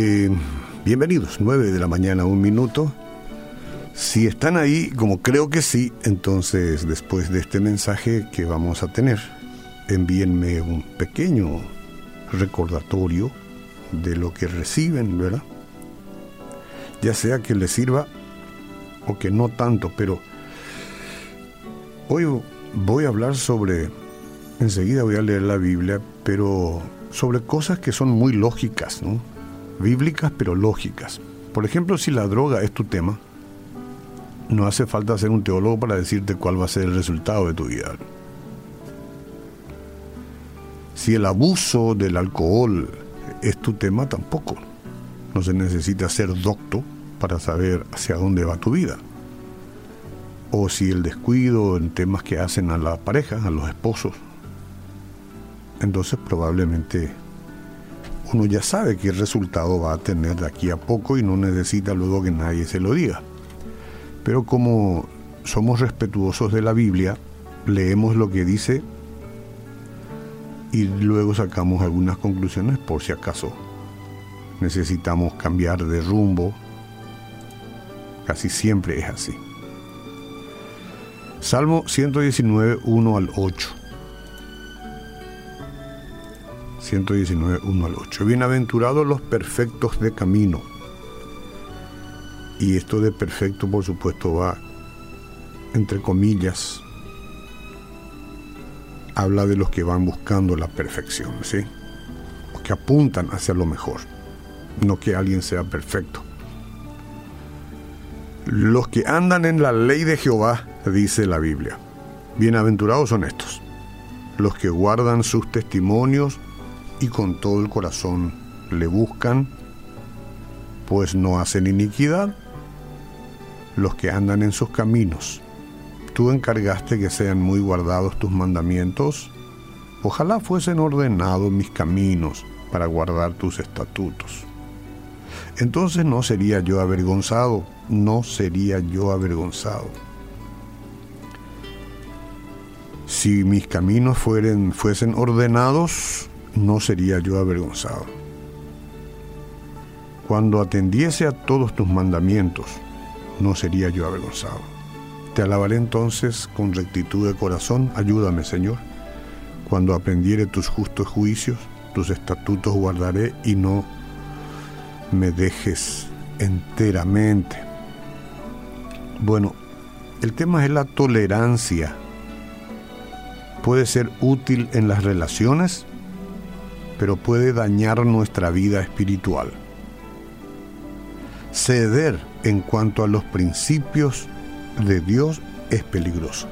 Eh, bienvenidos, 9 de la mañana, un minuto. Si están ahí, como creo que sí, entonces después de este mensaje que vamos a tener, envíenme un pequeño recordatorio de lo que reciben, ¿verdad? Ya sea que les sirva o que no tanto, pero hoy voy a hablar sobre, enseguida voy a leer la Biblia, pero sobre cosas que son muy lógicas, ¿no? Bíblicas pero lógicas. Por ejemplo, si la droga es tu tema, no hace falta ser un teólogo para decirte cuál va a ser el resultado de tu vida. Si el abuso del alcohol es tu tema, tampoco. No se necesita ser docto para saber hacia dónde va tu vida. O si el descuido en temas que hacen a la pareja, a los esposos, entonces probablemente uno ya sabe qué resultado va a tener de aquí a poco y no necesita luego que nadie se lo diga. Pero como somos respetuosos de la Biblia, leemos lo que dice y luego sacamos algunas conclusiones por si acaso necesitamos cambiar de rumbo. Casi siempre es así. Salmo 119, 1 al 8. 119, 1 al 8. Bienaventurados los perfectos de camino. Y esto de perfecto, por supuesto, va entre comillas. Habla de los que van buscando la perfección, ¿sí? Los que apuntan hacia lo mejor, no que alguien sea perfecto. Los que andan en la ley de Jehová, dice la Biblia. Bienaventurados son estos, los que guardan sus testimonios y con todo el corazón le buscan, pues no hacen iniquidad los que andan en sus caminos. Tú encargaste que sean muy guardados tus mandamientos. Ojalá fuesen ordenados mis caminos para guardar tus estatutos. Entonces no sería yo avergonzado, no sería yo avergonzado. Si mis caminos fueren, fuesen ordenados, no sería yo avergonzado. Cuando atendiese a todos tus mandamientos, no sería yo avergonzado. Te alabaré entonces con rectitud de corazón, ayúdame Señor. Cuando aprendiere tus justos juicios, tus estatutos guardaré y no me dejes enteramente. Bueno, el tema es la tolerancia. Puede ser útil en las relaciones, pero puede dañar nuestra vida espiritual. Ceder en cuanto a los principios de Dios es peligroso.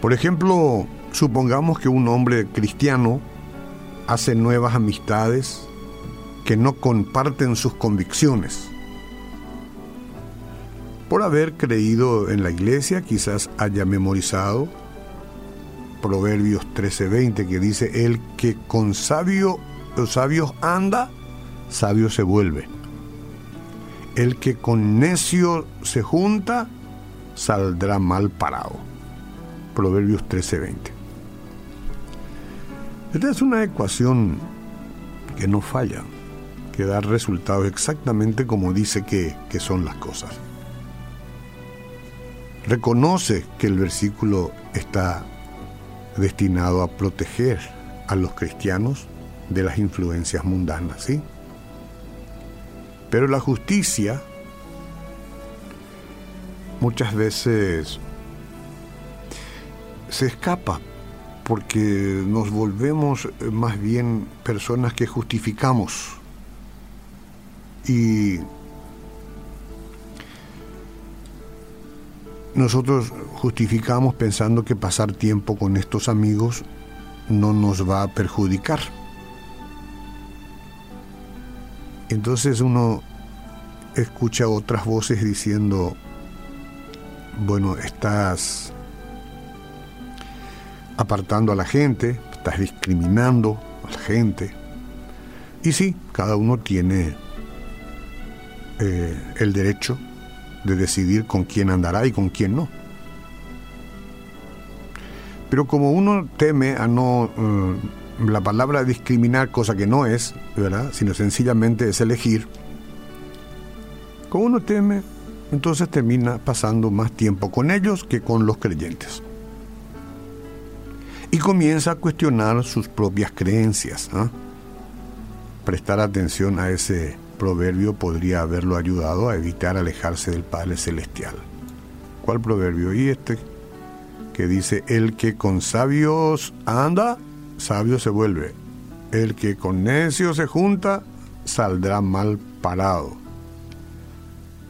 Por ejemplo, supongamos que un hombre cristiano hace nuevas amistades que no comparten sus convicciones. Por haber creído en la iglesia, quizás haya memorizado Proverbios 13:20 que dice, el que con sabio, los sabios anda, sabio se vuelve. El que con necio se junta, saldrá mal parado. Proverbios 13:20. Esta es una ecuación que no falla, que da resultados exactamente como dice que, que son las cosas. Reconoce que el versículo está destinado a proteger a los cristianos de las influencias mundanas, ¿sí? Pero la justicia muchas veces se escapa porque nos volvemos más bien personas que justificamos y nosotros justificamos pensando que pasar tiempo con estos amigos no nos va a perjudicar. Entonces uno escucha otras voces diciendo, bueno, estás apartando a la gente, estás discriminando a la gente. Y sí, cada uno tiene eh, el derecho de decidir con quién andará y con quién no. Pero como uno teme a no eh, la palabra discriminar, cosa que no es, ¿verdad? Sino sencillamente es elegir. Como uno teme, entonces termina pasando más tiempo con ellos que con los creyentes. Y comienza a cuestionar sus propias creencias. ¿ah? Prestar atención a ese proverbio podría haberlo ayudado a evitar alejarse del Padre Celestial. ¿Cuál proverbio? Y este que dice, el que con sabios anda, sabio se vuelve. El que con necios se junta, saldrá mal parado.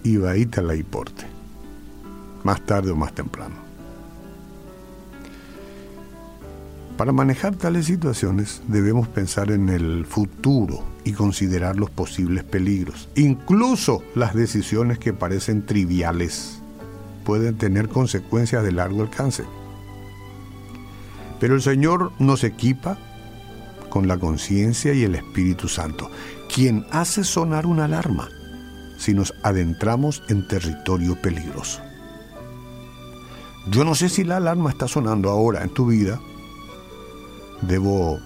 Y va a la hiporte, más tarde o más temprano. Para manejar tales situaciones debemos pensar en el futuro y considerar los posibles peligros. Incluso las decisiones que parecen triviales pueden tener consecuencias de largo alcance. Pero el Señor nos equipa con la conciencia y el Espíritu Santo, quien hace sonar una alarma si nos adentramos en territorio peligroso. Yo no sé si la alarma está sonando ahora en tu vida. Debo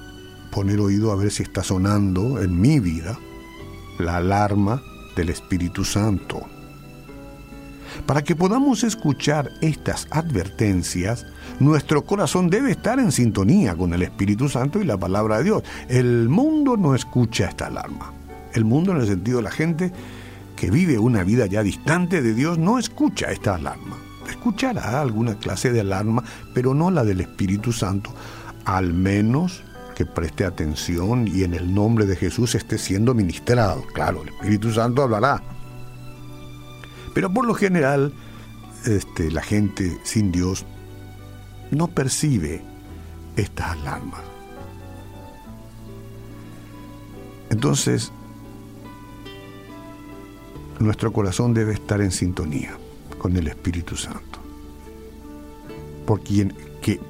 poner oído a ver si está sonando en mi vida la alarma del Espíritu Santo. Para que podamos escuchar estas advertencias, nuestro corazón debe estar en sintonía con el Espíritu Santo y la palabra de Dios. El mundo no escucha esta alarma. El mundo en el sentido de la gente que vive una vida ya distante de Dios no escucha esta alarma. Escuchará alguna clase de alarma, pero no la del Espíritu Santo, al menos que preste atención y en el nombre de Jesús esté siendo ministrado. Claro, el Espíritu Santo hablará. Pero por lo general, este, la gente sin Dios no percibe estas alarmas. Entonces, nuestro corazón debe estar en sintonía con el Espíritu Santo. Porque,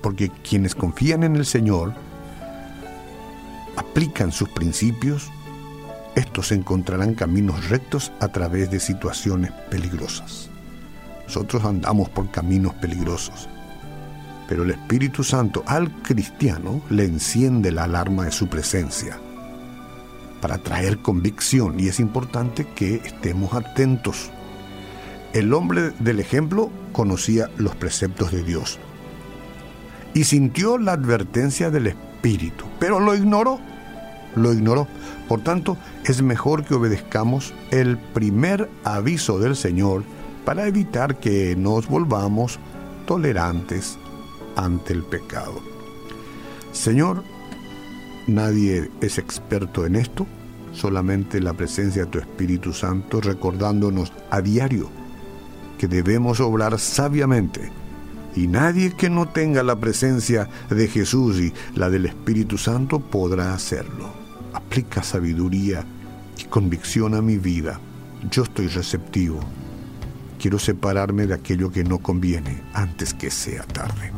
porque quienes confían en el Señor aplican sus principios, estos encontrarán caminos rectos a través de situaciones peligrosas. Nosotros andamos por caminos peligrosos, pero el Espíritu Santo al cristiano le enciende la alarma de su presencia para traer convicción y es importante que estemos atentos. El hombre del ejemplo conocía los preceptos de Dios y sintió la advertencia del Espíritu, pero lo ignoró, lo ignoró. Por tanto, es mejor que obedezcamos el primer aviso del Señor para evitar que nos volvamos tolerantes ante el pecado. Señor, Nadie es experto en esto, solamente la presencia de tu Espíritu Santo recordándonos a diario que debemos obrar sabiamente. Y nadie que no tenga la presencia de Jesús y la del Espíritu Santo podrá hacerlo. Aplica sabiduría y convicción a mi vida. Yo estoy receptivo. Quiero separarme de aquello que no conviene antes que sea tarde.